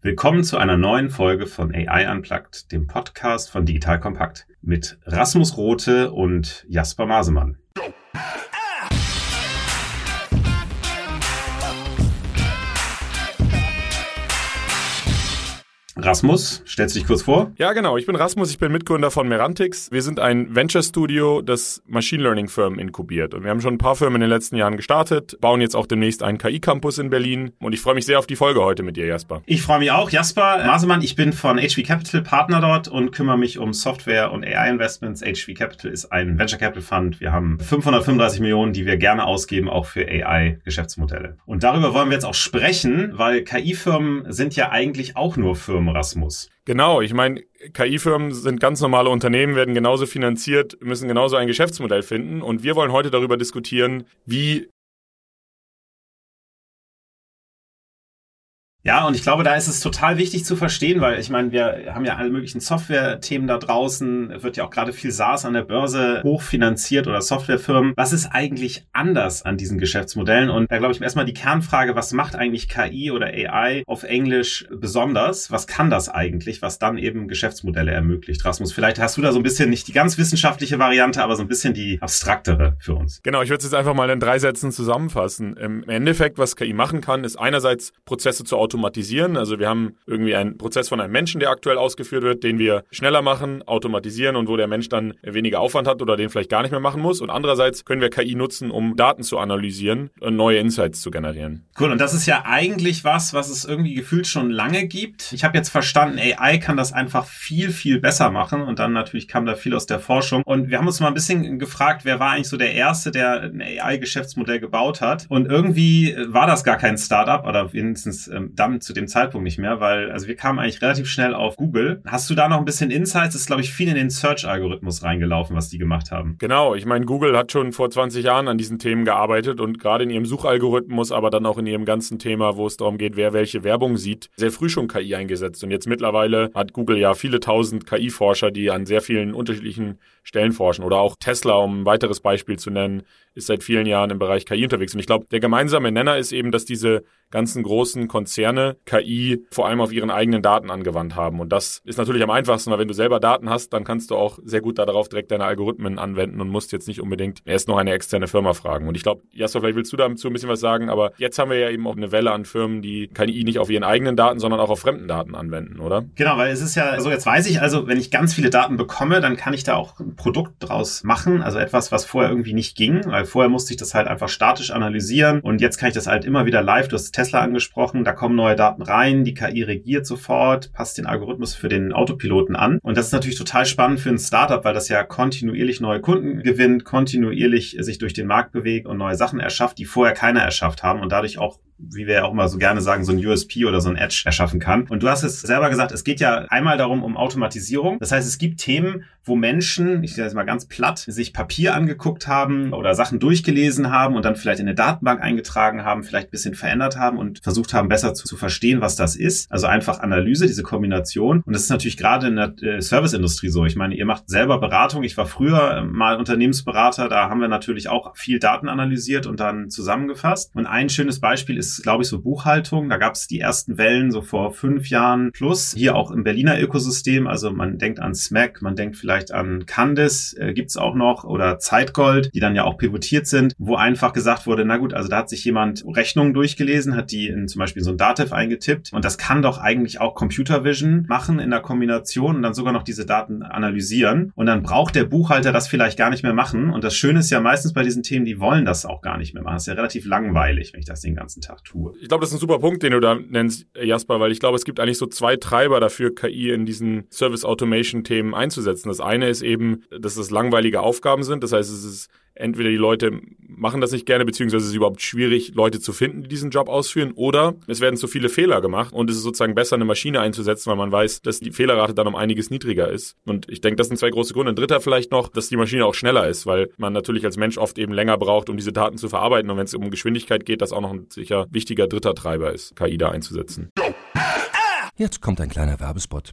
Willkommen zu einer neuen Folge von AI Unplugged, dem Podcast von Digital Kompakt mit Rasmus Rote und Jasper Masemann. Rasmus, stellst dich kurz vor? Ja, genau. Ich bin Rasmus, ich bin Mitgründer von Merantix. Wir sind ein Venture Studio, das Machine Learning Firmen inkubiert. Und wir haben schon ein paar Firmen in den letzten Jahren gestartet, bauen jetzt auch demnächst einen KI-Campus in Berlin. Und ich freue mich sehr auf die Folge heute mit dir, Jasper. Ich freue mich auch. Jasper Masemann, ich bin von HV Capital Partner dort und kümmere mich um Software und AI Investments. HV Capital ist ein Venture Capital Fund. Wir haben 535 Millionen, die wir gerne ausgeben, auch für AI-Geschäftsmodelle. Und darüber wollen wir jetzt auch sprechen, weil KI-Firmen sind ja eigentlich auch nur Firmen Rasmus. Genau, ich meine, KI-Firmen sind ganz normale Unternehmen, werden genauso finanziert, müssen genauso ein Geschäftsmodell finden. Und wir wollen heute darüber diskutieren, wie Ja, und ich glaube, da ist es total wichtig zu verstehen, weil ich meine, wir haben ja alle möglichen Software-Themen da draußen, wird ja auch gerade viel SaaS an der Börse hochfinanziert oder Softwarefirmen. Was ist eigentlich anders an diesen Geschäftsmodellen? Und da glaube ich erstmal die Kernfrage, was macht eigentlich KI oder AI auf Englisch besonders? Was kann das eigentlich, was dann eben Geschäftsmodelle ermöglicht? Rasmus, vielleicht hast du da so ein bisschen nicht die ganz wissenschaftliche Variante, aber so ein bisschen die abstraktere für uns. Genau, ich würde es jetzt einfach mal in drei Sätzen zusammenfassen. Im Endeffekt, was KI machen kann, ist einerseits Prozesse zu automatisieren. Also wir haben irgendwie einen Prozess von einem Menschen, der aktuell ausgeführt wird, den wir schneller machen, automatisieren und wo der Mensch dann weniger Aufwand hat oder den vielleicht gar nicht mehr machen muss. Und andererseits können wir KI nutzen, um Daten zu analysieren und neue Insights zu generieren. Cool. Und das ist ja eigentlich was, was es irgendwie gefühlt schon lange gibt. Ich habe jetzt verstanden, AI kann das einfach viel, viel besser machen. Und dann natürlich kam da viel aus der Forschung. Und wir haben uns mal ein bisschen gefragt, wer war eigentlich so der Erste, der ein AI-Geschäftsmodell gebaut hat. Und irgendwie war das gar kein Startup oder wenigstens ähm, dann zu dem Zeitpunkt nicht mehr, weil also wir kamen eigentlich relativ schnell auf Google. Hast du da noch ein bisschen Insights? Das ist, glaube ich, viel in den Search-Algorithmus reingelaufen, was die gemacht haben. Genau, ich meine, Google hat schon vor 20 Jahren an diesen Themen gearbeitet und gerade in ihrem Suchalgorithmus, aber dann auch in ihrem ganzen Thema, wo es darum geht, wer welche Werbung sieht, sehr früh schon KI eingesetzt. Und jetzt mittlerweile hat Google ja viele tausend KI-Forscher, die an sehr vielen unterschiedlichen Stellen forschen. Oder auch Tesla, um ein weiteres Beispiel zu nennen, ist seit vielen Jahren im Bereich KI unterwegs. Und ich glaube, der gemeinsame Nenner ist eben, dass diese ganzen großen Konzerne KI vor allem auf ihren eigenen Daten angewandt haben. Und das ist natürlich am einfachsten, weil wenn du selber Daten hast, dann kannst du auch sehr gut darauf direkt deine Algorithmen anwenden und musst jetzt nicht unbedingt erst noch eine externe Firma fragen. Und ich glaube, Jasper, vielleicht willst du dazu ein bisschen was sagen, aber jetzt haben wir ja eben auch eine Welle an Firmen, die KI nicht auf ihren eigenen Daten, sondern auch auf fremden Daten anwenden, oder? Genau, weil es ist ja so, jetzt weiß ich also, wenn ich ganz viele Daten bekomme, dann kann ich da auch ein Produkt draus machen, also etwas, was vorher irgendwie nicht ging, weil vorher musste ich das halt einfach statisch analysieren und jetzt kann ich das halt immer wieder live, du hast Tesla angesprochen, da kommen neue Daten rein, die KI regiert sofort, passt den Algorithmus für den Autopiloten an. Und das ist natürlich total spannend für ein Startup, weil das ja kontinuierlich neue Kunden gewinnt, kontinuierlich sich durch den Markt bewegt und neue Sachen erschafft, die vorher keiner erschafft haben und dadurch auch wie wir ja auch immer so gerne sagen, so ein USP oder so ein Edge erschaffen kann. Und du hast es selber gesagt, es geht ja einmal darum, um Automatisierung. Das heißt, es gibt Themen, wo Menschen, ich sage jetzt mal ganz platt, sich Papier angeguckt haben oder Sachen durchgelesen haben und dann vielleicht in eine Datenbank eingetragen haben, vielleicht ein bisschen verändert haben und versucht haben, besser zu, zu verstehen, was das ist. Also einfach Analyse, diese Kombination. Und das ist natürlich gerade in der äh, Serviceindustrie so. Ich meine, ihr macht selber Beratung. Ich war früher äh, mal Unternehmensberater. Da haben wir natürlich auch viel Daten analysiert und dann zusammengefasst. Und ein schönes Beispiel ist ist, glaube ich, so Buchhaltung. Da gab es die ersten Wellen so vor fünf Jahren plus. Hier auch im Berliner Ökosystem. Also man denkt an SMAC, man denkt vielleicht an Candice, äh, gibt's auch noch, oder Zeitgold, die dann ja auch pivotiert sind, wo einfach gesagt wurde, na gut, also da hat sich jemand Rechnungen durchgelesen, hat die in zum Beispiel so ein Datev eingetippt. Und das kann doch eigentlich auch Computer Vision machen in der Kombination und dann sogar noch diese Daten analysieren. Und dann braucht der Buchhalter das vielleicht gar nicht mehr machen. Und das Schöne ist ja meistens bei diesen Themen, die wollen das auch gar nicht mehr machen. Das ist ja relativ langweilig, wenn ich das den ganzen Tag tue. Ich glaube, das ist ein super Punkt, den du da nennst, Jasper, weil ich glaube, es gibt eigentlich so zwei Treiber dafür, KI in diesen Service Automation Themen einzusetzen. Das eine ist eben, dass es langweilige Aufgaben sind. Das heißt, es ist entweder die Leute machen das nicht gerne, beziehungsweise es ist überhaupt schwierig, Leute zu finden, die diesen Job ausführen, oder es werden zu viele Fehler gemacht und es ist sozusagen besser, eine Maschine einzusetzen, weil man weiß, dass die Fehlerrate dann um einiges niedriger ist. Und ich denke, das sind zwei große Gründe. Ein dritter vielleicht noch, dass die Maschine auch schneller ist, weil man natürlich als Mensch oft eben länger braucht, um diese Daten zu verarbeiten. Und wenn es um Geschwindigkeit geht, das auch noch ein sicher wichtiger dritter Treiber ist, KI da einzusetzen. Jetzt kommt ein kleiner Werbespot.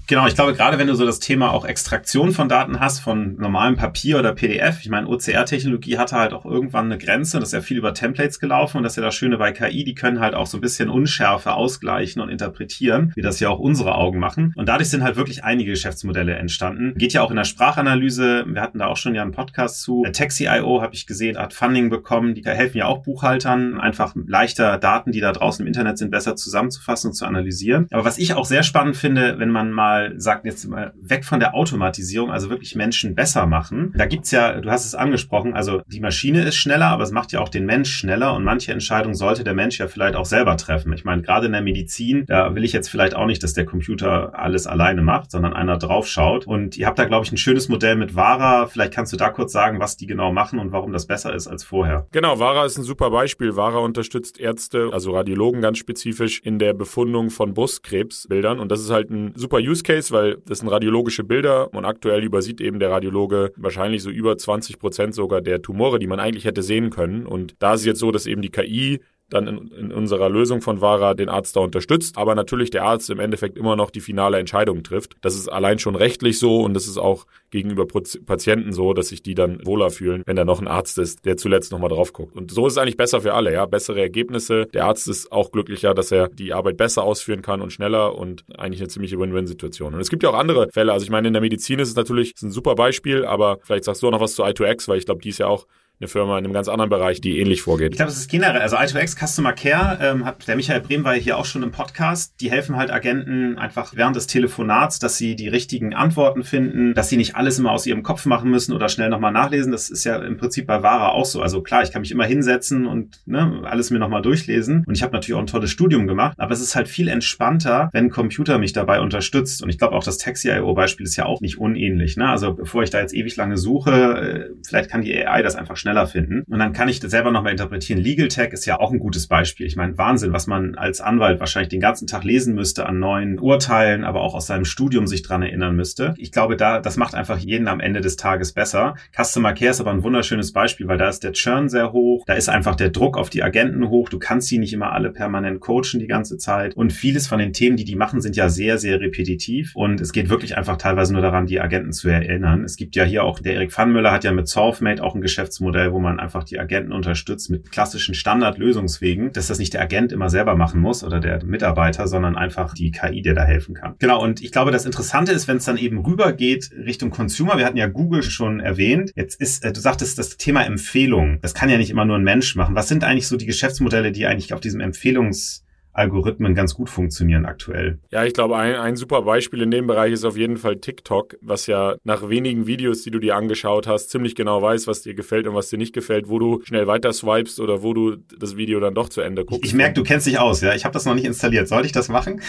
Genau, ich glaube, gerade wenn du so das Thema auch Extraktion von Daten hast, von normalem Papier oder PDF, ich meine, OCR-Technologie hatte halt auch irgendwann eine Grenze, das ist ja viel über Templates gelaufen und das ist ja das Schöne bei KI, die können halt auch so ein bisschen Unschärfe ausgleichen und interpretieren, wie das ja auch unsere Augen machen. Und dadurch sind halt wirklich einige Geschäftsmodelle entstanden. Geht ja auch in der Sprachanalyse, wir hatten da auch schon ja einen Podcast zu. Taxi.io habe ich gesehen, hat Funding bekommen, die helfen ja auch Buchhaltern, einfach leichter Daten, die da draußen im Internet sind, besser zusammenzufassen und zu analysieren. Aber was ich auch sehr spannend finde, wenn man mal mal, sagt jetzt mal, weg von der Automatisierung, also wirklich Menschen besser machen. Da gibt's ja, du hast es angesprochen, also die Maschine ist schneller, aber es macht ja auch den Mensch schneller und manche Entscheidungen sollte der Mensch ja vielleicht auch selber treffen. Ich meine, gerade in der Medizin, da will ich jetzt vielleicht auch nicht, dass der Computer alles alleine macht, sondern einer draufschaut. Und ihr habt da, glaube ich, ein schönes Modell mit Vara. Vielleicht kannst du da kurz sagen, was die genau machen und warum das besser ist als vorher. Genau, Vara ist ein super Beispiel. Vara unterstützt Ärzte, also Radiologen ganz spezifisch in der Befundung von Brustkrebsbildern. Und das ist halt ein super Use Case, weil das sind radiologische Bilder und aktuell übersieht eben der Radiologe wahrscheinlich so über 20 Prozent sogar der Tumore, die man eigentlich hätte sehen können. Und da ist es jetzt so, dass eben die KI dann in, in unserer Lösung von VARA den Arzt da unterstützt, aber natürlich der Arzt im Endeffekt immer noch die finale Entscheidung trifft. Das ist allein schon rechtlich so und das ist auch gegenüber Patienten so, dass sich die dann wohler fühlen, wenn da noch ein Arzt ist, der zuletzt nochmal drauf guckt. Und so ist es eigentlich besser für alle, ja. Bessere Ergebnisse. Der Arzt ist auch glücklicher, dass er die Arbeit besser ausführen kann und schneller und eigentlich eine ziemliche Win-Win-Situation. Und es gibt ja auch andere Fälle. Also ich meine, in der Medizin ist es natürlich ist ein super Beispiel, aber vielleicht sagst du auch noch was zu I2X, weil ich glaube, die ist ja auch eine Firma in einem ganz anderen Bereich, die ähnlich vorgeht. Ich glaube, es ist generell, also I2X Customer Care, ähm, hat der Michael Brehm war hier auch schon im Podcast, die helfen halt Agenten einfach während des Telefonats, dass sie die richtigen Antworten finden, dass sie nicht alles immer aus ihrem Kopf machen müssen oder schnell nochmal nachlesen. Das ist ja im Prinzip bei Vara auch so. Also klar, ich kann mich immer hinsetzen und ne, alles mir nochmal durchlesen. Und ich habe natürlich auch ein tolles Studium gemacht, aber es ist halt viel entspannter, wenn ein Computer mich dabei unterstützt. Und ich glaube auch das Taxi.io-Beispiel ist ja auch nicht unähnlich. Ne? Also bevor ich da jetzt ewig lange suche, äh, vielleicht kann die AI das einfach schnell schneller finden. Und dann kann ich das selber nochmal interpretieren. Legal Tech ist ja auch ein gutes Beispiel. Ich meine, Wahnsinn, was man als Anwalt wahrscheinlich den ganzen Tag lesen müsste an neuen Urteilen, aber auch aus seinem Studium sich dran erinnern müsste. Ich glaube, da, das macht einfach jeden am Ende des Tages besser. Customer Care ist aber ein wunderschönes Beispiel, weil da ist der Churn sehr hoch. Da ist einfach der Druck auf die Agenten hoch. Du kannst sie nicht immer alle permanent coachen die ganze Zeit. Und vieles von den Themen, die die machen, sind ja sehr, sehr repetitiv. Und es geht wirklich einfach teilweise nur daran, die Agenten zu erinnern. Es gibt ja hier auch, der Erik Pfannmüller hat ja mit Solvemate auch ein Geschäftsmodell, Geschäftsmodell, wo man einfach die Agenten unterstützt mit klassischen Standardlösungswegen, dass das nicht der Agent immer selber machen muss oder der Mitarbeiter, sondern einfach die KI, der da helfen kann. Genau, und ich glaube, das Interessante ist, wenn es dann eben rübergeht Richtung Consumer, wir hatten ja Google schon erwähnt, jetzt ist, äh, du sagtest, das Thema Empfehlung, das kann ja nicht immer nur ein Mensch machen. Was sind eigentlich so die Geschäftsmodelle, die eigentlich auf diesem Empfehlungs Algorithmen ganz gut funktionieren aktuell. Ja, ich glaube, ein, ein super Beispiel in dem Bereich ist auf jeden Fall TikTok, was ja nach wenigen Videos, die du dir angeschaut hast, ziemlich genau weiß, was dir gefällt und was dir nicht gefällt, wo du schnell weiter swipest oder wo du das Video dann doch zu Ende guckst. Ich, ich merke, du kennst dich aus, ja. Ich habe das noch nicht installiert. Sollte ich das machen?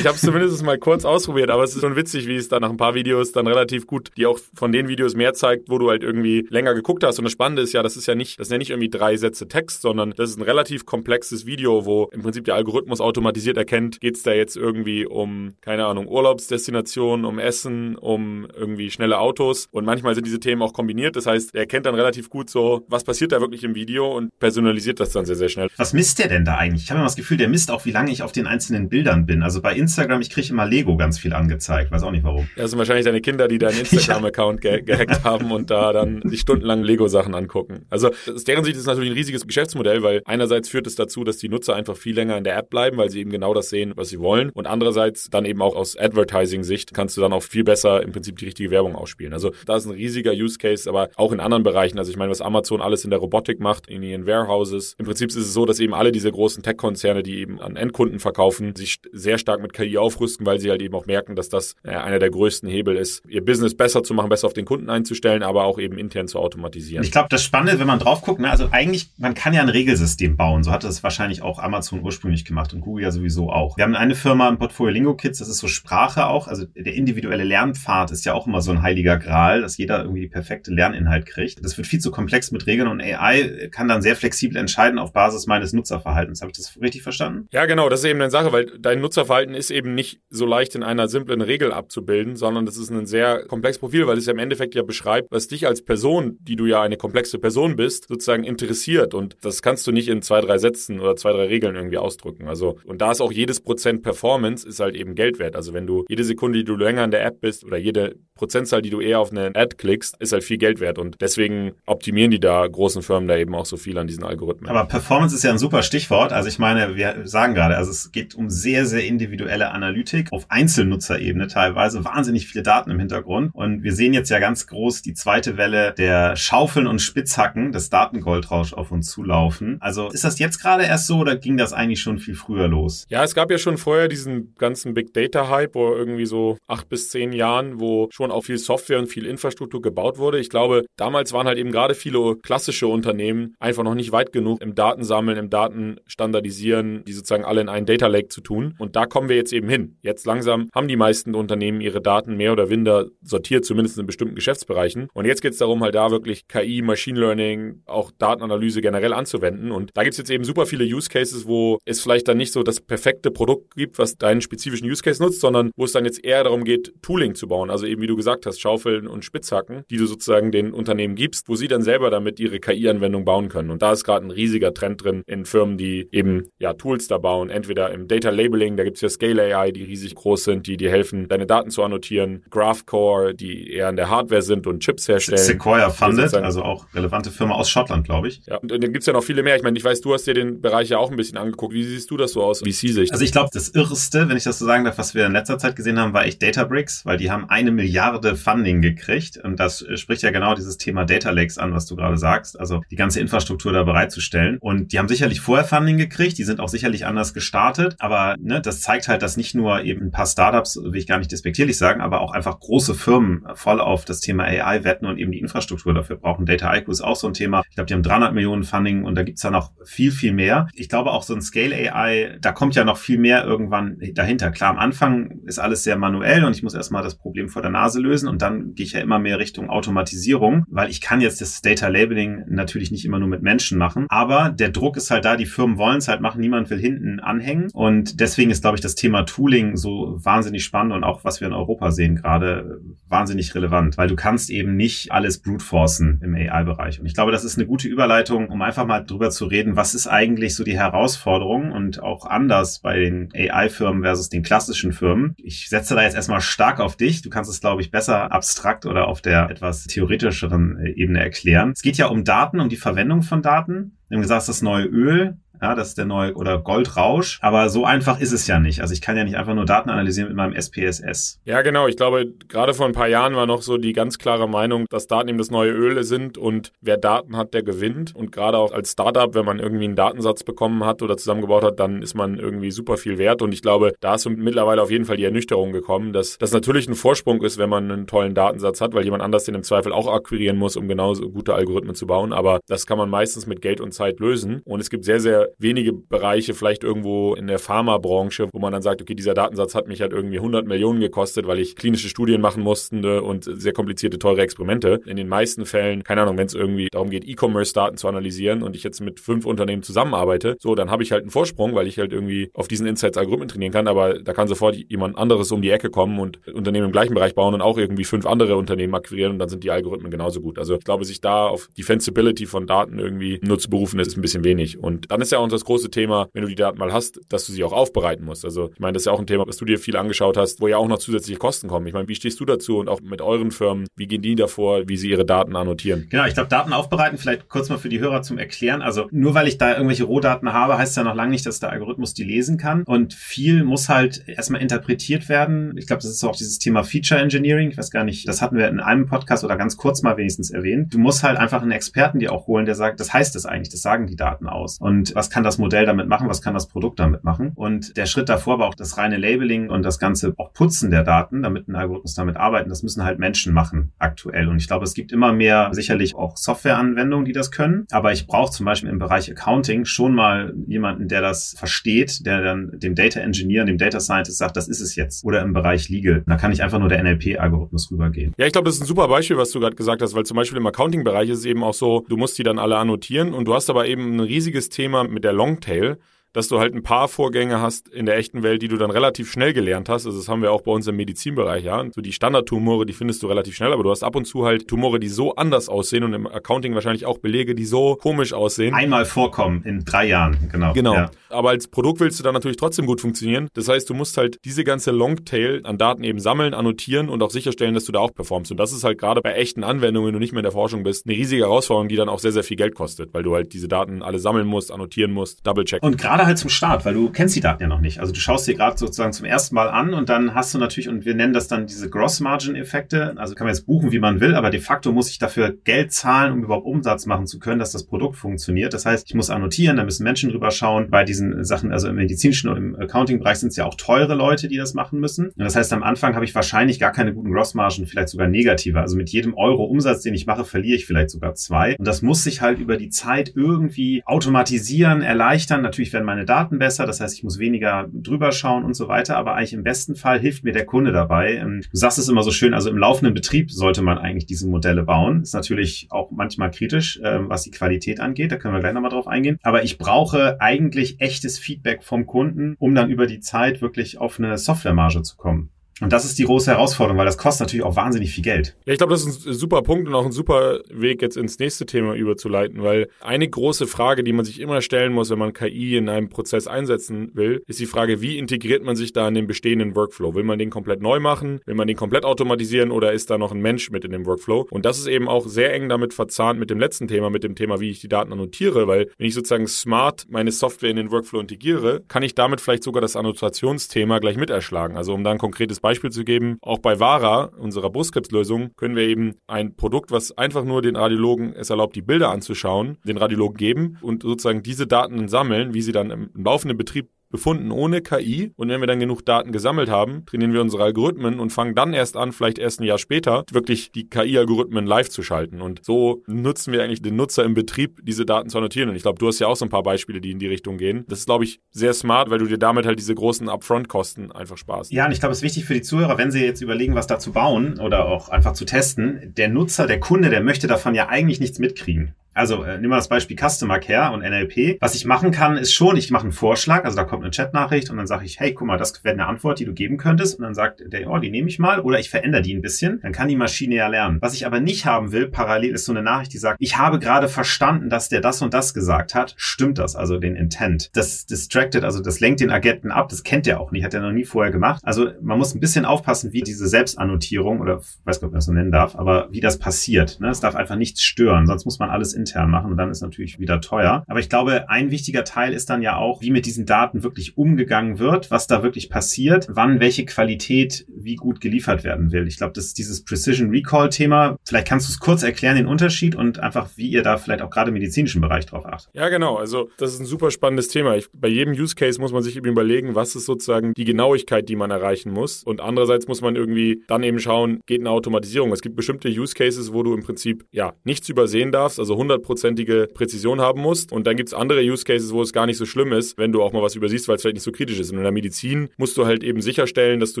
Ich habe es zumindest mal kurz ausprobiert, aber es ist schon witzig, wie es dann nach ein paar Videos dann relativ gut, die auch von den Videos mehr zeigt, wo du halt irgendwie länger geguckt hast. Und das Spannende ist ja, das ist ja nicht, das sind ja nicht irgendwie drei Sätze Text, sondern das ist ein relativ komplexes Video, wo im Prinzip der Algorithmus automatisiert erkennt, geht es da jetzt irgendwie um, keine Ahnung, Urlaubsdestinationen, um Essen, um irgendwie schnelle Autos. Und manchmal sind diese Themen auch kombiniert. Das heißt, er erkennt dann relativ gut so, was passiert da wirklich im Video und personalisiert das dann sehr, sehr schnell. Was misst der denn da eigentlich? Ich habe immer das Gefühl, der misst auch, wie lange ich auf den einzelnen Bildern bin. Also bei Instagram, ich kriege immer Lego ganz viel angezeigt. Weiß auch nicht warum. Das sind wahrscheinlich deine Kinder, die deinen Instagram-Account ge gehackt haben und da dann sich stundenlang Lego-Sachen angucken. Also aus deren Sicht ist es natürlich ein riesiges Geschäftsmodell, weil einerseits führt es dazu, dass die Nutzer einfach viel länger in der App bleiben, weil sie eben genau das sehen, was sie wollen. Und andererseits dann eben auch aus Advertising-Sicht kannst du dann auch viel besser im Prinzip die richtige Werbung ausspielen. Also da ist ein riesiger Use Case, aber auch in anderen Bereichen. Also ich meine, was Amazon alles in der Robotik macht, in ihren Warehouses. Im Prinzip ist es so, dass eben alle diese großen Tech-Konzerne, die eben an Endkunden verkaufen, sich sehr stark mit KI aufrüsten, weil sie halt eben auch merken, dass das äh, einer der größten Hebel ist, ihr Business besser zu machen, besser auf den Kunden einzustellen, aber auch eben intern zu automatisieren. Ich glaube, das Spannende, wenn man drauf guckt, ne, also eigentlich, man kann ja ein Regelsystem bauen. So hatte es wahrscheinlich auch Amazon ursprünglich gemacht und Google ja sowieso auch. Wir haben eine Firma im Portfolio Lingo Kids, das ist so Sprache auch. Also der individuelle Lernpfad ist ja auch immer so ein heiliger Gral, dass jeder irgendwie die perfekte Lerninhalt kriegt. Das wird viel zu komplex mit Regeln und AI kann dann sehr flexibel entscheiden auf Basis meines Nutzerverhaltens. Habe ich das richtig verstanden? Ja, genau. Das ist eben eine Sache, weil dein Nutzerverhalten ist eben nicht so leicht in einer simplen Regel abzubilden, sondern das ist ein sehr komplexes Profil, weil es ja im Endeffekt ja beschreibt, was dich als Person, die du ja eine komplexe Person bist, sozusagen interessiert. Und das kannst du nicht in zwei, drei Sätzen oder zwei, drei Regeln irgendwie ausdrücken. Also, und da ist auch jedes Prozent Performance ist halt eben Geld wert. Also wenn du jede Sekunde, die du länger in der App bist oder jede Prozentzahl, die du eher auf eine Ad klickst, ist halt viel Geld wert. Und deswegen optimieren die da großen Firmen da eben auch so viel an diesen Algorithmen. Aber Performance ist ja ein super Stichwort. Also ich meine, wir sagen gerade, also es geht um sehr, sehr individuelle Analytik auf Einzelnutzerebene teilweise, wahnsinnig viele Daten im Hintergrund. Und wir sehen jetzt ja ganz groß die zweite Welle der Schaufeln und Spitzhacken des Datengoldrausch auf uns zulaufen. Also ist das jetzt gerade erst so oder ging das eigentlich schon viel früher los? Ja, es gab ja schon vorher diesen ganzen Big Data Hype, wo irgendwie so acht bis zehn Jahren, wo schon auch viel Software und viel Infrastruktur gebaut wurde. Ich glaube, damals waren halt eben gerade viele klassische Unternehmen einfach noch nicht weit genug im Datensammeln, im Datenstandardisieren, die sozusagen alle in einen Data Lake zu tun. Und da kommen wir jetzt eben hin. Jetzt langsam haben die meisten Unternehmen ihre Daten mehr oder minder sortiert, zumindest in bestimmten Geschäftsbereichen. Und jetzt geht es darum, halt da wirklich KI, Machine Learning, auch Datenanalyse generell anzuwenden. Und da gibt es jetzt eben super viele Use Cases, wo es vielleicht dann nicht so das perfekte Produkt gibt, was deinen spezifischen Use Case nutzt, sondern wo es dann jetzt eher darum geht, Tooling zu bauen. Also eben, wie du gesagt hast, Schaufeln und Spitzhacken, die du sozusagen den Unternehmen gibst, wo sie dann selber damit ihre KI-Anwendung bauen können. Und da ist gerade ein riesiger Trend drin in Firmen, die eben ja Tools da bauen, entweder im Data Labeling, da gibt es ja Scale AI, die riesig groß sind, die dir helfen, deine Daten zu annotieren, GraphCore, die eher in der Hardware sind und Chips herstellen. Sequoia funded, also auch relevante Firma aus Schottland, glaube ich. Ja, und dann gibt es ja noch viele mehr. Ich meine, ich weiß, du hast dir den Bereich ja auch ein bisschen angeguckt. Wie siehst du das so aus, VC-Sicht? Also ich glaube, das Irrste, wenn ich das so sagen darf, was wir in letzter Zeit gesehen haben, war echt Databricks, weil die haben eine Milliarde Funding gekriegt und das spricht ja genau dieses Thema Data Lakes an, was du gerade sagst, also die ganze Infrastruktur da bereitzustellen. Und die haben sicherlich vorher Funding gekriegt, die sind auch sicherlich anders gestartet, aber ne, das zeigt halt, dass nicht nur eben ein paar Startups, will ich gar nicht despektierlich sagen, aber auch einfach große Firmen voll auf das Thema AI wetten und eben die Infrastruktur dafür brauchen. Data IQ ist auch so ein Thema. Ich glaube, die haben 300 Millionen Funding und da gibt's ja noch viel, viel mehr. Ich glaube auch so ein Scale AI, da kommt ja noch viel mehr irgendwann dahinter. Klar, am Anfang ist alles sehr manuell und ich muss erstmal das Problem vor der Nase lösen und dann gehe ich ja immer mehr Richtung Automatisierung, weil ich kann jetzt das Data Labeling natürlich nicht immer nur mit Menschen machen, aber der Druck ist halt da, die Firmen wollen es halt machen, niemand will hinten anhängen und deswegen ist, glaube ich, das Thema Tooling so wahnsinnig spannend und auch was wir in Europa sehen gerade wahnsinnig relevant, weil du kannst eben nicht alles brute forcen im AI-Bereich und ich glaube, das ist eine gute Überleitung, um einfach mal drüber zu reden, was ist eigentlich so die Herausforderung und auch anders bei den AI-Firmen versus den klassischen Firmen. Ich setze da jetzt erstmal stark auf dich. Du kannst es, glaube ich, besser abstrakt oder auf der etwas theoretischeren Ebene erklären. Es geht ja um Daten, um die Verwendung von Daten. Wir haben gesagt, das neue Öl ja, das ist der neue oder Goldrausch. Aber so einfach ist es ja nicht. Also ich kann ja nicht einfach nur Daten analysieren mit meinem SPSS. Ja, genau. Ich glaube, gerade vor ein paar Jahren war noch so die ganz klare Meinung, dass Daten eben das neue Öl sind und wer Daten hat, der gewinnt. Und gerade auch als Startup, wenn man irgendwie einen Datensatz bekommen hat oder zusammengebaut hat, dann ist man irgendwie super viel wert. Und ich glaube, da ist mittlerweile auf jeden Fall die Ernüchterung gekommen, dass das natürlich ein Vorsprung ist, wenn man einen tollen Datensatz hat, weil jemand anders den im Zweifel auch akquirieren muss, um genauso gute Algorithmen zu bauen. Aber das kann man meistens mit Geld und Zeit lösen. Und es gibt sehr, sehr wenige Bereiche, vielleicht irgendwo in der Pharmabranche, wo man dann sagt, okay, dieser Datensatz hat mich halt irgendwie 100 Millionen gekostet, weil ich klinische Studien machen musste und sehr komplizierte, teure Experimente. In den meisten Fällen, keine Ahnung, wenn es irgendwie darum geht, E-Commerce-Daten zu analysieren und ich jetzt mit fünf Unternehmen zusammenarbeite, so, dann habe ich halt einen Vorsprung, weil ich halt irgendwie auf diesen Insights Algorithmen trainieren kann, aber da kann sofort jemand anderes um die Ecke kommen und Unternehmen im gleichen Bereich bauen und auch irgendwie fünf andere Unternehmen akquirieren und dann sind die Algorithmen genauso gut. Also ich glaube, sich da auf Defensibility von Daten irgendwie nur zu berufen, ist ein bisschen wenig. Und dann ist ja auch das große Thema, wenn du die Daten mal hast, dass du sie auch aufbereiten musst. Also ich meine, das ist ja auch ein Thema, was du dir viel angeschaut hast, wo ja auch noch zusätzliche Kosten kommen. Ich meine, wie stehst du dazu und auch mit euren Firmen, wie gehen die davor, wie sie ihre Daten annotieren? Genau, ich glaube, Daten aufbereiten, vielleicht kurz mal für die Hörer zum Erklären. Also nur weil ich da irgendwelche Rohdaten habe, heißt ja noch lange nicht, dass der Algorithmus die lesen kann. Und viel muss halt erstmal interpretiert werden. Ich glaube, das ist auch dieses Thema Feature Engineering. Ich weiß gar nicht, das hatten wir in einem Podcast oder ganz kurz mal wenigstens erwähnt. Du musst halt einfach einen Experten dir auch holen, der sagt, das heißt es eigentlich, das sagen die Daten aus. Und was kann das Modell damit machen? Was kann das Produkt damit machen? Und der Schritt davor war auch das reine Labeling und das ganze auch Putzen der Daten, damit ein Algorithmus damit arbeiten. Das müssen halt Menschen machen aktuell. Und ich glaube, es gibt immer mehr sicherlich auch Softwareanwendungen, die das können. Aber ich brauche zum Beispiel im Bereich Accounting schon mal jemanden, der das versteht, der dann dem Data Engineer, dem Data Scientist sagt, das ist es jetzt. Oder im Bereich Legal. Da kann ich einfach nur der NLP-Algorithmus rübergehen. Ja, ich glaube, das ist ein super Beispiel, was du gerade gesagt hast, weil zum Beispiel im Accounting-Bereich ist es eben auch so, du musst die dann alle annotieren und du hast aber eben ein riesiges Thema mit der Longtail dass du halt ein paar Vorgänge hast in der echten Welt, die du dann relativ schnell gelernt hast. Also das haben wir auch bei uns im Medizinbereich, ja. So die Standardtumore, die findest du relativ schnell, aber du hast ab und zu halt Tumore, die so anders aussehen und im Accounting wahrscheinlich auch Belege, die so komisch aussehen. Einmal vorkommen in drei Jahren, genau. Genau. Ja. Aber als Produkt willst du dann natürlich trotzdem gut funktionieren. Das heißt, du musst halt diese ganze Longtail an Daten eben sammeln, annotieren und auch sicherstellen, dass du da auch performst. Und das ist halt gerade bei echten Anwendungen, wenn du nicht mehr in der Forschung bist, eine riesige Herausforderung, die dann auch sehr, sehr viel Geld kostet, weil du halt diese Daten alle sammeln musst, annotieren musst, double checken. Und gerade halt zum Start, weil du kennst die Daten ja noch nicht. Also du schaust dir gerade sozusagen zum ersten Mal an und dann hast du natürlich, und wir nennen das dann diese Gross-Margin-Effekte. Also kann man jetzt buchen, wie man will, aber de facto muss ich dafür Geld zahlen, um überhaupt Umsatz machen zu können, dass das Produkt funktioniert. Das heißt, ich muss annotieren, da müssen Menschen drüber schauen. Bei diesen Sachen, also im medizinischen und im Accounting-Bereich sind es ja auch teure Leute, die das machen müssen. Und das heißt, am Anfang habe ich wahrscheinlich gar keine guten Gross-Margen, vielleicht sogar negative. Also mit jedem Euro Umsatz, den ich mache, verliere ich vielleicht sogar zwei. Und das muss sich halt über die Zeit irgendwie automatisieren, erleichtern. Natürlich werden meine Daten besser. Das heißt, ich muss weniger drüber schauen und so weiter. Aber eigentlich im besten Fall hilft mir der Kunde dabei. Ähm, du sagst es immer so schön, also im laufenden Betrieb sollte man eigentlich diese Modelle bauen. Ist natürlich auch manchmal kritisch, ähm, was die Qualität angeht. Da können wir gleich nochmal drauf eingehen. Aber ich brauche eigentlich echtes Feedback vom Kunden, um dann über die Zeit wirklich auf eine Softwaremarge zu kommen. Und das ist die große Herausforderung, weil das kostet natürlich auch wahnsinnig viel Geld. Ja, ich glaube, das ist ein super Punkt und auch ein super Weg, jetzt ins nächste Thema überzuleiten, weil eine große Frage, die man sich immer stellen muss, wenn man KI in einem Prozess einsetzen will, ist die Frage, wie integriert man sich da in den bestehenden Workflow? Will man den komplett neu machen? Will man den komplett automatisieren oder ist da noch ein Mensch mit in dem Workflow? Und das ist eben auch sehr eng damit verzahnt mit dem letzten Thema, mit dem Thema, wie ich die Daten annotiere, weil wenn ich sozusagen smart meine Software in den Workflow integriere, kann ich damit vielleicht sogar das Annotationsthema gleich mit erschlagen. Also um da ein konkretes Beispiel Beispiel zu geben, auch bei VARA, unserer Brustkrebslösung, können wir eben ein Produkt, was einfach nur den Radiologen es erlaubt, die Bilder anzuschauen, den Radiologen geben und sozusagen diese Daten sammeln, wie sie dann im laufenden Betrieb befunden ohne KI. Und wenn wir dann genug Daten gesammelt haben, trainieren wir unsere Algorithmen und fangen dann erst an, vielleicht erst ein Jahr später, wirklich die KI-Algorithmen live zu schalten. Und so nutzen wir eigentlich den Nutzer im Betrieb, diese Daten zu annotieren. Und ich glaube, du hast ja auch so ein paar Beispiele, die in die Richtung gehen. Das ist, glaube ich, sehr smart, weil du dir damit halt diese großen Upfront-Kosten einfach sparst. Ja, und ich glaube, es ist wichtig für die Zuhörer, wenn sie jetzt überlegen, was da zu bauen oder auch einfach zu testen, der Nutzer, der Kunde, der möchte davon ja eigentlich nichts mitkriegen. Also äh, nehmen wir das Beispiel Customer Care und NLP. Was ich machen kann, ist schon, ich mache einen Vorschlag, also da kommt eine Chatnachricht und dann sage ich, hey, guck mal, das wäre eine Antwort, die du geben könntest. Und dann sagt der, oh, die nehme ich mal oder ich verändere die ein bisschen. Dann kann die Maschine ja lernen. Was ich aber nicht haben will, parallel ist so eine Nachricht, die sagt, ich habe gerade verstanden, dass der das und das gesagt hat. Stimmt das, also den Intent? Das distracted, also das lenkt den Agenten ab, das kennt er auch nicht, hat er noch nie vorher gemacht. Also man muss ein bisschen aufpassen, wie diese Selbstannotierung oder weiß gar nicht, ob man das so nennen darf, aber wie das passiert. Ne? Es darf einfach nichts stören, sonst muss man alles intern machen und dann ist natürlich wieder teuer. Aber ich glaube, ein wichtiger Teil ist dann ja auch, wie mit diesen Daten wirklich umgegangen wird, was da wirklich passiert, wann welche Qualität wie gut geliefert werden will. Ich glaube, das ist dieses Precision Recall Thema. Vielleicht kannst du es kurz erklären, den Unterschied und einfach, wie ihr da vielleicht auch gerade im medizinischen Bereich drauf achtet. Ja, genau. Also das ist ein super spannendes Thema. Ich, bei jedem Use Case muss man sich eben überlegen, was ist sozusagen die Genauigkeit, die man erreichen muss. Und andererseits muss man irgendwie dann eben schauen, geht eine Automatisierung. Es gibt bestimmte Use Cases, wo du im Prinzip ja nichts übersehen darfst, also 100 hundertprozentige Präzision haben musst. Und dann gibt's andere Use Cases, wo es gar nicht so schlimm ist, wenn du auch mal was übersiehst, weil es vielleicht nicht so kritisch ist. Und in der Medizin musst du halt eben sicherstellen, dass du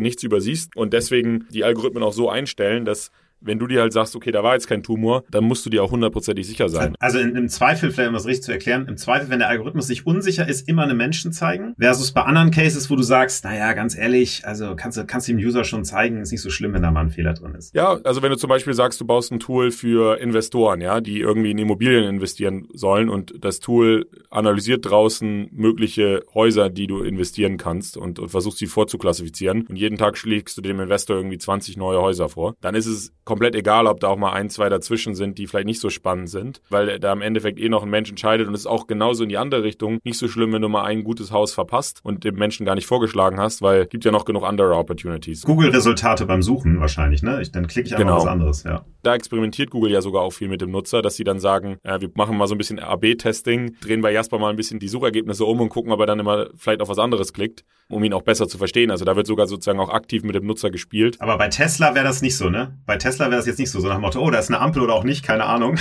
nichts übersiehst und deswegen die Algorithmen auch so einstellen, dass wenn du dir halt sagst, okay, da war jetzt kein Tumor, dann musst du dir auch hundertprozentig sicher sein. Also in, im Zweifel, vielleicht um das richtig zu erklären, im Zweifel, wenn der Algorithmus sich unsicher ist, immer einem Menschen zeigen, versus bei anderen Cases, wo du sagst, naja, ganz ehrlich, also kannst du kannst dem User schon zeigen, ist nicht so schlimm, wenn da mal ein Fehler drin ist. Ja, also wenn du zum Beispiel sagst, du baust ein Tool für Investoren, ja, die irgendwie in Immobilien investieren sollen und das Tool analysiert draußen mögliche Häuser, die du investieren kannst und, und versuchst sie vorzuklassifizieren und jeden Tag schlägst du dem Investor irgendwie 20 neue Häuser vor, dann ist es komplett egal, ob da auch mal ein, zwei dazwischen sind, die vielleicht nicht so spannend sind, weil da im Endeffekt eh noch ein Mensch entscheidet und es ist auch genauso in die andere Richtung nicht so schlimm, wenn du mal ein gutes Haus verpasst und dem Menschen gar nicht vorgeschlagen hast, weil gibt ja noch genug andere Opportunities. Google-Resultate beim Suchen wahrscheinlich, ne? Ich, dann klicke ich einfach genau. was anderes, ja. Da experimentiert Google ja sogar auch viel mit dem Nutzer, dass sie dann sagen, äh, wir machen mal so ein bisschen AB-Testing, drehen bei Jasper mal ein bisschen die Suchergebnisse um und gucken, ob er dann immer vielleicht auf was anderes klickt, um ihn auch besser zu verstehen. Also da wird sogar sozusagen auch aktiv mit dem Nutzer gespielt. Aber bei Tesla wäre das nicht so, ne? Bei Tesla wäre das jetzt nicht so, so nach dem Motto, oh, da ist eine Ampel oder auch nicht, keine Ahnung.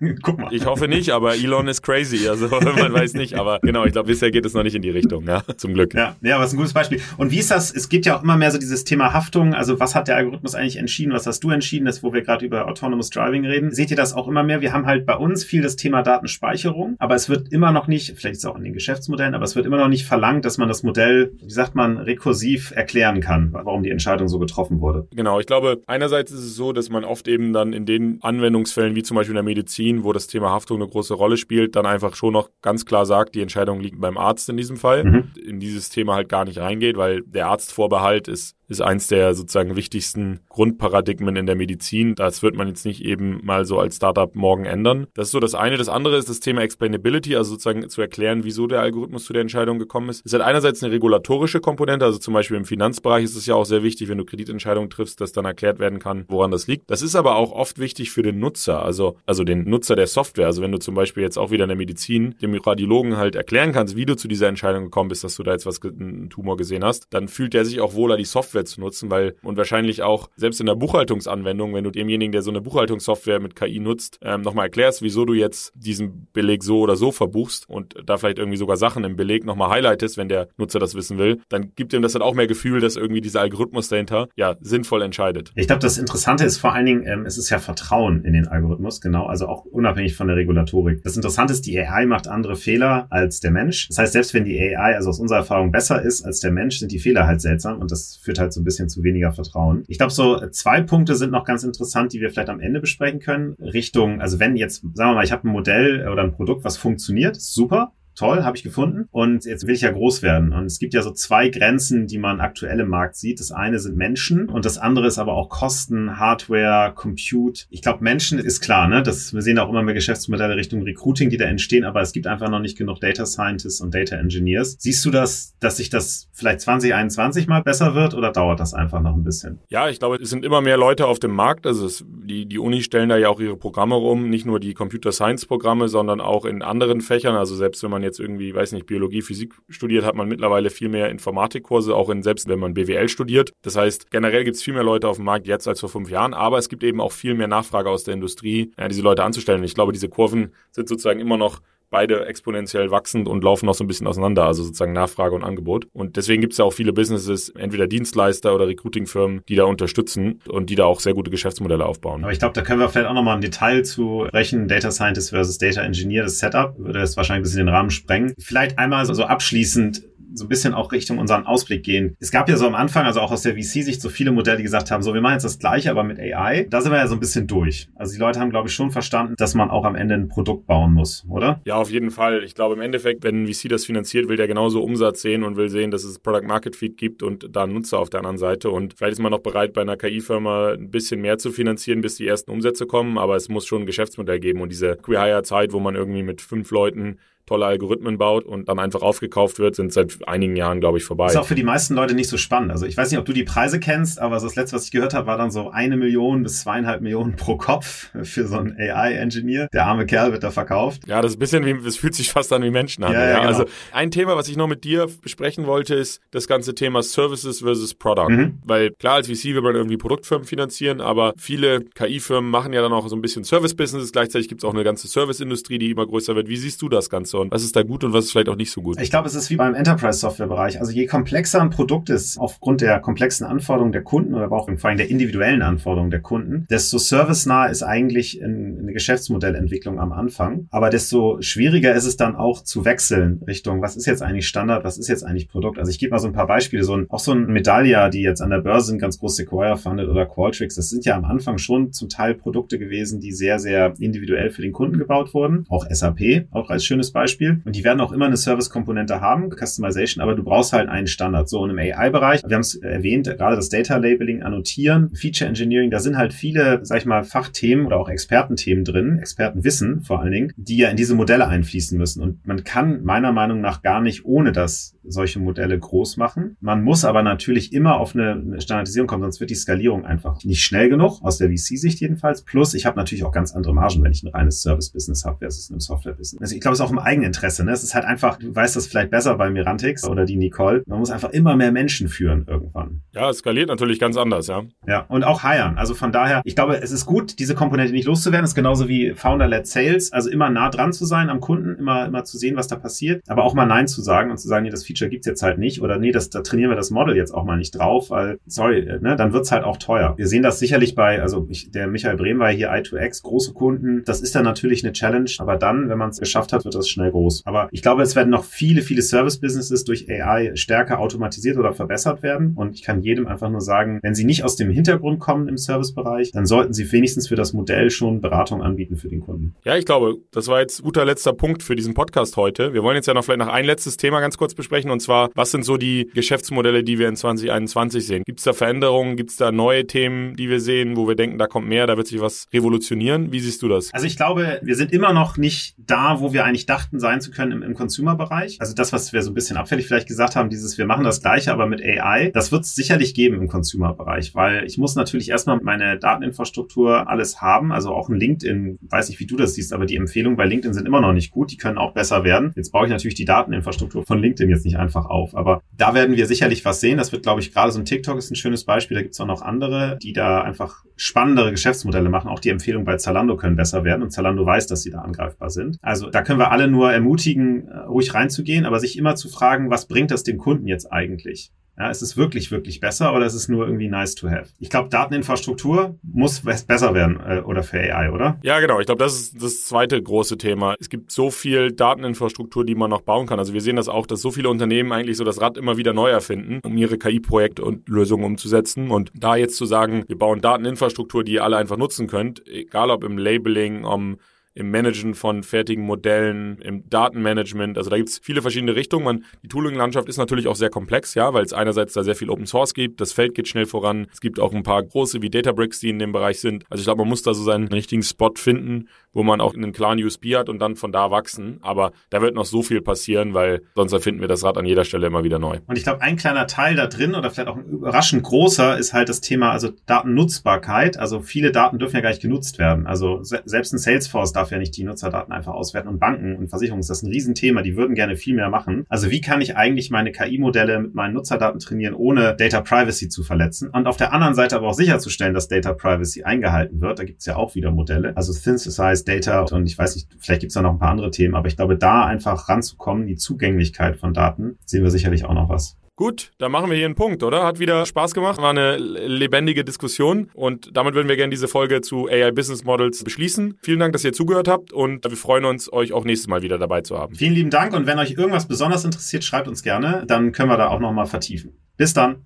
Guck mal. Ich hoffe nicht, aber Elon ist crazy, also man weiß nicht. Aber genau, ich glaube, bisher geht es noch nicht in die Richtung, ja, zum Glück. Ja, ja, aber es ist ein gutes Beispiel. Und wie ist das? Es gibt ja auch immer mehr so dieses Thema Haftung. Also was hat der Algorithmus eigentlich entschieden? Was hast du entschieden? Das, wo wir gerade über Autonomous Driving reden. Seht ihr das auch immer mehr? Wir haben halt bei uns viel das Thema Datenspeicherung, aber es wird immer noch nicht, vielleicht ist es auch in den Geschäftsmodellen, aber es wird immer noch nicht verlangt, dass man das Modell, wie sagt man, rekursiv erklären kann, warum die Entscheidung so getroffen wurde. Genau, ich glaube, einerseits ist es so, dass man oft eben dann in den Anwendungsfällen, wie zum Beispiel in der Medizin, wo das Thema Haftung Haftung eine große Rolle spielt, dann einfach schon noch ganz klar sagt, die Entscheidung liegt beim Arzt in diesem Fall, mhm. in dieses Thema halt gar nicht reingeht, weil der Arztvorbehalt ist ist eins der sozusagen wichtigsten Grundparadigmen in der Medizin. Das wird man jetzt nicht eben mal so als Startup morgen ändern. Das ist so das eine. Das andere ist das Thema Explainability, also sozusagen zu erklären, wieso der Algorithmus zu der Entscheidung gekommen ist. Es hat einerseits eine regulatorische Komponente, also zum Beispiel im Finanzbereich ist es ja auch sehr wichtig, wenn du Kreditentscheidungen triffst, dass dann erklärt werden kann, woran das liegt. Das ist aber auch oft wichtig für den Nutzer, also, also den Nutzer der Software. Also wenn du zum Beispiel jetzt auch wieder in der Medizin dem Radiologen halt erklären kannst, wie du zu dieser Entscheidung gekommen bist, dass du da jetzt was, einen Tumor gesehen hast, dann fühlt der sich auch wohler, die Software Software zu nutzen, weil und wahrscheinlich auch selbst in der Buchhaltungsanwendung, wenn du demjenigen, der so eine Buchhaltungssoftware mit KI nutzt, ähm, nochmal erklärst, wieso du jetzt diesen Beleg so oder so verbuchst und da vielleicht irgendwie sogar Sachen im Beleg nochmal highlightest, wenn der Nutzer das wissen will, dann gibt ihm das dann auch mehr Gefühl, dass irgendwie dieser Algorithmus dahinter ja sinnvoll entscheidet. Ich glaube, das Interessante ist vor allen Dingen, ähm, es ist ja Vertrauen in den Algorithmus, genau, also auch unabhängig von der Regulatorik. Das Interessante ist, die AI macht andere Fehler als der Mensch. Das heißt, selbst wenn die AI, also aus unserer Erfahrung, besser ist als der Mensch, sind die Fehler halt seltsam und das führt halt so ein bisschen zu weniger Vertrauen. Ich glaube, so zwei Punkte sind noch ganz interessant, die wir vielleicht am Ende besprechen können. Richtung, also wenn jetzt, sagen wir mal, ich habe ein Modell oder ein Produkt, was funktioniert, super toll, habe ich gefunden. Und jetzt will ich ja groß werden. Und es gibt ja so zwei Grenzen, die man aktuell im Markt sieht. Das eine sind Menschen und das andere ist aber auch Kosten, Hardware, Compute. Ich glaube, Menschen ist klar, ne? Das, wir sehen auch immer mehr Geschäftsmodelle Richtung Recruiting, die da entstehen, aber es gibt einfach noch nicht genug Data Scientists und Data Engineers. Siehst du das, dass sich das vielleicht 2021 mal besser wird oder dauert das einfach noch ein bisschen? Ja, ich glaube, es sind immer mehr Leute auf dem Markt. Also es, die, die Uni stellen da ja auch ihre Programme rum, nicht nur die Computer Science Programme, sondern auch in anderen Fächern. Also selbst wenn man jetzt irgendwie, weiß nicht, Biologie, Physik studiert, hat man mittlerweile viel mehr Informatikkurse, auch in, selbst wenn man BWL studiert. Das heißt, generell gibt es viel mehr Leute auf dem Markt jetzt als vor fünf Jahren, aber es gibt eben auch viel mehr Nachfrage aus der Industrie, ja, diese Leute anzustellen. Ich glaube, diese Kurven sind sozusagen immer noch beide exponentiell wachsend und laufen noch so ein bisschen auseinander, also sozusagen Nachfrage und Angebot. Und deswegen gibt es ja auch viele Businesses, entweder Dienstleister oder Recruiting-Firmen, die da unterstützen und die da auch sehr gute Geschäftsmodelle aufbauen. Aber ich glaube, da können wir vielleicht auch nochmal im Detail zu sprechen, Data Scientist versus Data Engineer, das Setup würde jetzt wahrscheinlich ein bisschen den Rahmen sprengen. Vielleicht einmal so abschließend, so ein bisschen auch Richtung unseren Ausblick gehen. Es gab ja so am Anfang, also auch aus der VC-Sicht, so viele Modelle, die gesagt haben, so, wir machen jetzt das Gleiche, aber mit AI. Da sind wir ja so ein bisschen durch. Also die Leute haben, glaube ich, schon verstanden, dass man auch am Ende ein Produkt bauen muss, oder? Ja, auf jeden Fall. Ich glaube, im Endeffekt, wenn ein VC das finanziert, will der genauso Umsatz sehen und will sehen, dass es Product Market Feed gibt und da einen Nutzer auf der anderen Seite. Und vielleicht ist man noch bereit, bei einer KI-Firma ein bisschen mehr zu finanzieren, bis die ersten Umsätze kommen, aber es muss schon ein Geschäftsmodell geben und diese Queer-Hire-Zeit, wo man irgendwie mit fünf Leuten tolle Algorithmen baut und dann einfach aufgekauft wird, sind seit einigen Jahren, glaube ich, vorbei. Ist auch für die meisten Leute nicht so spannend. Also ich weiß nicht, ob du die Preise kennst, aber so das letzte, was ich gehört habe, war dann so eine Million bis zweieinhalb Millionen pro Kopf für so einen AI-Engineer. Der arme Kerl wird da verkauft. Ja, das ist ein bisschen wie, es fühlt sich fast an wie Menschen an. Ja, ja, genau. Also ein Thema, was ich noch mit dir besprechen wollte, ist das ganze Thema Services versus Product. Mhm. Weil klar, als VC will man irgendwie Produktfirmen finanzieren, aber viele KI-Firmen machen ja dann auch so ein bisschen Service-Business. Gleichzeitig gibt es auch eine ganze Service-Industrie, die immer größer wird. Wie siehst du das Ganze und was ist da gut und was ist vielleicht auch nicht so gut? Ich glaube, es ist wie beim Enterprise-Software-Bereich. Also je komplexer ein Produkt ist, aufgrund der komplexen Anforderungen der Kunden oder auch vor allem der individuellen Anforderungen der Kunden, desto servicenah ist eigentlich eine Geschäftsmodellentwicklung am Anfang. Aber desto schwieriger ist es dann auch zu wechseln Richtung, was ist jetzt eigentlich Standard, was ist jetzt eigentlich Produkt. Also ich gebe mal so ein paar Beispiele. So ein, auch so ein Medallia, die jetzt an der Börse sind, ganz groß Sequoia fundet oder Qualtrics, das sind ja am Anfang schon zum Teil Produkte gewesen, die sehr, sehr individuell für den Kunden gebaut wurden. Auch SAP, auch als schönes Beispiel. Und die werden auch immer eine Service-Komponente haben, Customization, aber du brauchst halt einen Standard. So und im AI-Bereich, wir haben es erwähnt, gerade das Data Labeling, Annotieren, Feature Engineering, da sind halt viele, sag ich mal, Fachthemen oder auch Expertenthemen drin, Expertenwissen vor allen Dingen, die ja in diese Modelle einfließen müssen. Und man kann meiner Meinung nach gar nicht ohne das solche Modelle groß machen. Man muss aber natürlich immer auf eine Standardisierung kommen, sonst wird die Skalierung einfach nicht schnell genug, aus der VC-Sicht jedenfalls. Plus, ich habe natürlich auch ganz andere Margen, wenn ich ein reines Service-Business habe versus ein Software-Business. Also ich glaube, es ist auch im Eigeninteresse. Ne? Es ist halt einfach, du weißt das vielleicht besser bei Mirantix oder die Nicole. Man muss einfach immer mehr Menschen führen irgendwann. Ja, es skaliert natürlich ganz anders, ja. Ja, und auch hiren. Also von daher, ich glaube, es ist gut, diese Komponente nicht loszuwerden. Es ist genauso wie Founder-led Sales. Also immer nah dran zu sein am Kunden, immer, immer zu sehen, was da passiert, aber auch mal Nein zu sagen und zu sagen, nee, das Feature gibt's jetzt halt nicht oder nee, das, da trainieren wir das Model jetzt auch mal nicht drauf, weil, sorry, ne, dann wird's halt auch teuer. Wir sehen das sicherlich bei, also ich, der Michael Brehm war hier i2X, große Kunden. Das ist dann natürlich eine Challenge, aber dann, wenn man es geschafft hat, wird das schnell groß. Aber ich glaube, es werden noch viele, viele Service-Businesses durch AI stärker automatisiert oder verbessert werden. Und ich kann jedem einfach nur sagen, wenn sie nicht aus dem Hintergrund kommen im Servicebereich, dann sollten sie wenigstens für das Modell schon Beratung anbieten für den Kunden. Ja, ich glaube, das war jetzt guter letzter Punkt für diesen Podcast heute. Wir wollen jetzt ja noch vielleicht noch ein letztes Thema ganz kurz besprechen und zwar, was sind so die Geschäftsmodelle, die wir in 2021 sehen? Gibt es da Veränderungen? Gibt es da neue Themen, die wir sehen, wo wir denken, da kommt mehr, da wird sich was revolutionieren? Wie siehst du das? Also ich glaube, wir sind immer noch nicht da, wo wir eigentlich dachten sein zu können im, im Consumer-Bereich. Also das, was wir so ein bisschen abfällig vielleicht gesagt haben, dieses, wir machen das Gleiche, aber mit AI, das wird es sicherlich geben im Consumer-Bereich, weil ich muss natürlich erstmal meine Dateninfrastruktur alles haben, also auch ein LinkedIn, weiß nicht, wie du das siehst, aber die Empfehlungen bei LinkedIn sind immer noch nicht gut, die können auch besser werden. Jetzt baue ich natürlich die Dateninfrastruktur von LinkedIn jetzt nicht einfach auf, aber da werden wir sicherlich was sehen. Das wird, glaube ich, gerade so ein TikTok ist ein schönes Beispiel, da gibt es auch noch andere, die da einfach spannendere Geschäftsmodelle machen. Auch die Empfehlungen bei Zalando können besser werden und Zalando weiß, dass sie da angreifbar sind. Also da können wir alle nur ermutigen, äh, ruhig reinzugehen, aber sich immer zu fragen, was bringt das dem Kunden jetzt eigentlich? Ja, ist es wirklich, wirklich besser oder ist es nur irgendwie nice to have? Ich glaube, Dateninfrastruktur muss besser werden äh, oder für AI, oder? Ja, genau. Ich glaube, das ist das zweite große Thema. Es gibt so viel Dateninfrastruktur, die man noch bauen kann. Also wir sehen das auch, dass so viele Unternehmen eigentlich so das Rad immer wieder neu erfinden, um ihre KI-Projekte und Lösungen umzusetzen. Und da jetzt zu sagen, wir bauen Dateninfrastruktur, die ihr alle einfach nutzen könnt, egal ob im Labeling, um im Managen von fertigen Modellen, im Datenmanagement. Also da gibt es viele verschiedene Richtungen. Man, die Tooling-Landschaft ist natürlich auch sehr komplex, ja, weil es einerseits da sehr viel Open Source gibt, das Feld geht schnell voran. Es gibt auch ein paar große wie Databricks, die in dem Bereich sind. Also ich glaube, man muss da so seinen richtigen Spot finden, wo man auch einen klaren USB hat und dann von da wachsen. Aber da wird noch so viel passieren, weil sonst erfinden wir das Rad an jeder Stelle immer wieder neu. Und ich glaube, ein kleiner Teil da drin oder vielleicht auch ein überraschend großer ist halt das Thema, also Datennutzbarkeit. Also viele Daten dürfen ja gar nicht genutzt werden. Also se selbst ein Salesforce darf darf ja nicht die Nutzerdaten einfach auswerten. Und Banken und Versicherungen ist das ein Riesenthema. Die würden gerne viel mehr machen. Also wie kann ich eigentlich meine KI-Modelle mit meinen Nutzerdaten trainieren, ohne Data Privacy zu verletzen? Und auf der anderen Seite aber auch sicherzustellen, dass Data Privacy eingehalten wird. Da gibt es ja auch wieder Modelle. Also Synthesized Data und ich weiß nicht, vielleicht gibt es da noch ein paar andere Themen, aber ich glaube, da einfach ranzukommen, die Zugänglichkeit von Daten, sehen wir sicherlich auch noch was. Gut, dann machen wir hier einen Punkt, oder? Hat wieder Spaß gemacht, war eine lebendige Diskussion und damit würden wir gerne diese Folge zu AI Business Models beschließen. Vielen Dank, dass ihr zugehört habt und wir freuen uns, euch auch nächstes Mal wieder dabei zu haben. Vielen lieben Dank und wenn euch irgendwas besonders interessiert, schreibt uns gerne, dann können wir da auch nochmal vertiefen. Bis dann.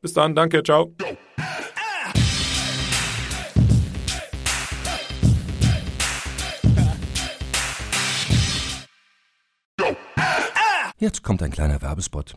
Bis dann, danke, ciao. Jetzt kommt ein kleiner Werbespot.